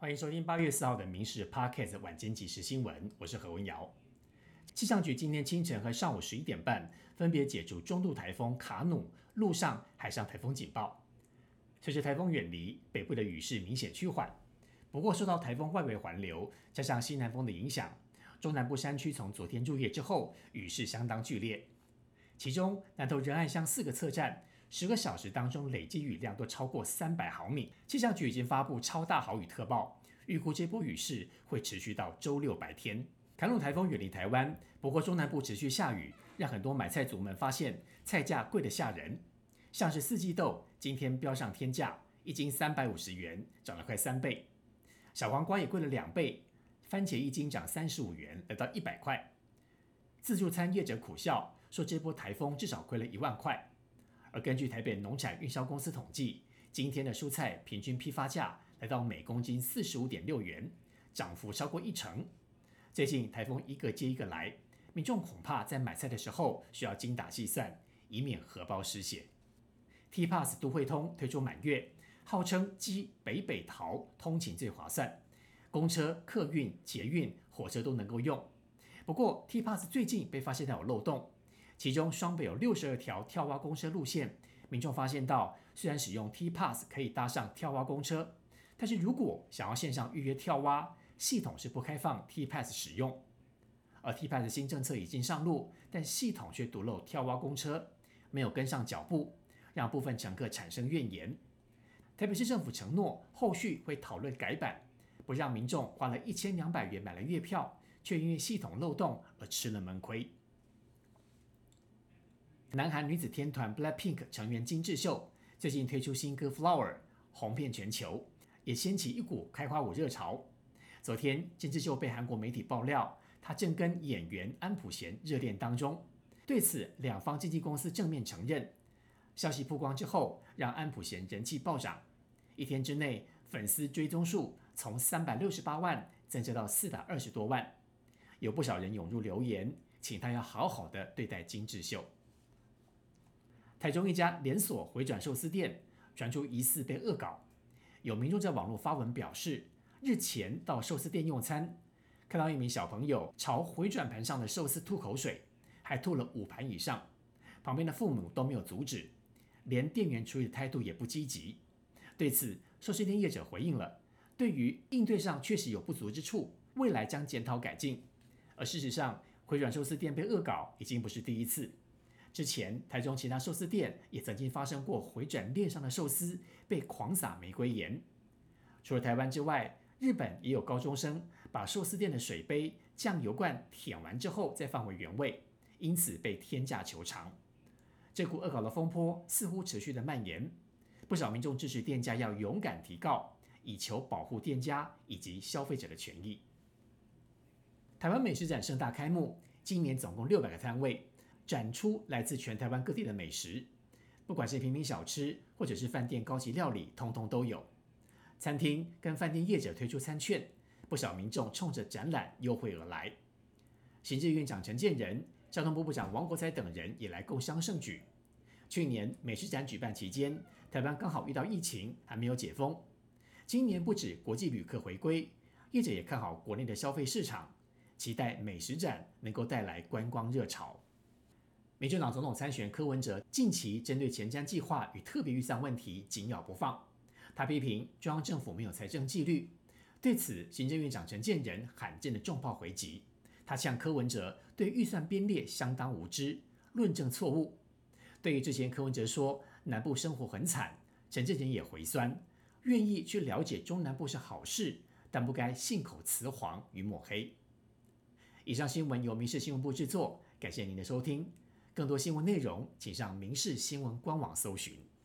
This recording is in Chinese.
欢迎收听八月四号的《民事 Podcast》晚间即时新闻，我是何文瑶。气象局今天清晨和上午十一点半分别解除中度台风卡努陆上、海上台风警报。随着台风远离，北部的雨势明显趋缓。不过，受到台风外围环流加上西南风的影响，中南部山区从昨天入夜之后，雨势相当剧烈。其中，南投仁爱乡四个测站。十个小时当中，累计雨量都超过三百毫米。气象局已经发布超大豪雨特报，预估这波雨势会持续到周六白天。卡努台风远离台湾，不过中南部持续下雨，让很多买菜族们发现菜价贵得吓人。像是四季豆，今天飙上天价，一斤三百五十元，涨了快三倍。小黄瓜也贵了两倍，番茄一斤涨三十五元，来到一百块。自助餐业者苦笑说，这波台风至少亏了一万块。而根据台北农产运销公司统计，今天的蔬菜平均批发价来到每公斤四十五点六元，涨幅超过一成。最近台风一个接一个来，民众恐怕在买菜的时候需要精打细算，以免荷包失血。T Pass 都会通推出满月，号称机北北桃通勤最划算，公车、客运、捷运、火车都能够用。不过 T Pass 最近被发现有漏洞。其中双北有六十二条跳蛙公车路线，民众发现到，虽然使用 T Pass 可以搭上跳蛙公车，但是如果想要线上预约跳蛙，系统是不开放 T Pass 使用。而 T Pass 新政策已经上路，但系统却独漏跳蛙公车，没有跟上脚步，让部分乘客产生怨言。台北市政府承诺后续会讨论改版，不让民众花了一千两百元买了月票，却因为系统漏洞而吃了闷亏。南韩女子天团 BLACKPINK 成员金智秀最近推出新歌《Flower》，红遍全球，也掀起一股开花舞热潮。昨天，金智秀被韩国媒体爆料，她正跟演员安普贤热恋当中。对此，两方经纪公司正面承认。消息曝光之后，让安普贤人气暴涨，一天之内粉丝追踪数从三百六十八万增加到四百二十多万。有不少人涌入留言，请他要好好的对待金智秀。台中一家连锁回转寿司店传出疑似被恶搞，有民众在网络发文表示，日前到寿司店用餐，看到一名小朋友朝回转盘上的寿司吐口水，还吐了五盘以上，旁边的父母都没有阻止，连店员处理的态度也不积极。对此，寿司店业者回应了，对于应对上确实有不足之处，未来将检讨改进。而事实上，回转寿司店被恶搞已经不是第一次。之前，台中其他寿司店也曾经发生过回转链上的寿司被狂撒玫瑰盐。除了台湾之外，日本也有高中生把寿司店的水杯、酱油罐舔完之后再放回原位，因此被天价求偿。这股恶搞的风波似乎持续的蔓延，不少民众支持店家要勇敢提告，以求保护店家以及消费者的权益。台湾美食展盛大开幕，今年总共六百个摊位。展出来自全台湾各地的美食，不管是平民小吃，或者是饭店高级料理，通通都有。餐厅跟饭店业者推出餐券，不少民众冲着展览优惠而来。行政院长陈建仁、交通部部长王国才等人也来共襄盛举。去年美食展举办期间，台湾刚好遇到疫情，还没有解封。今年不止国际旅客回归，业者也看好国内的消费市场，期待美食展能够带来观光热潮。民进党总统参选柯文哲近期针对前瞻计划与特别预算问题紧咬不放，他批评中央政府没有财政纪律。对此，行政院长陈建仁罕见的重炮回击，他向柯文哲对预算编列相当无知，论证错误。对于之前柯文哲说南部生活很惨，陈建仁也回酸，愿意去了解中南部是好事，但不该信口雌黄与抹黑。以上新闻由民事新闻部制作，感谢您的收听。更多新闻内容，请上民视新闻官网搜寻。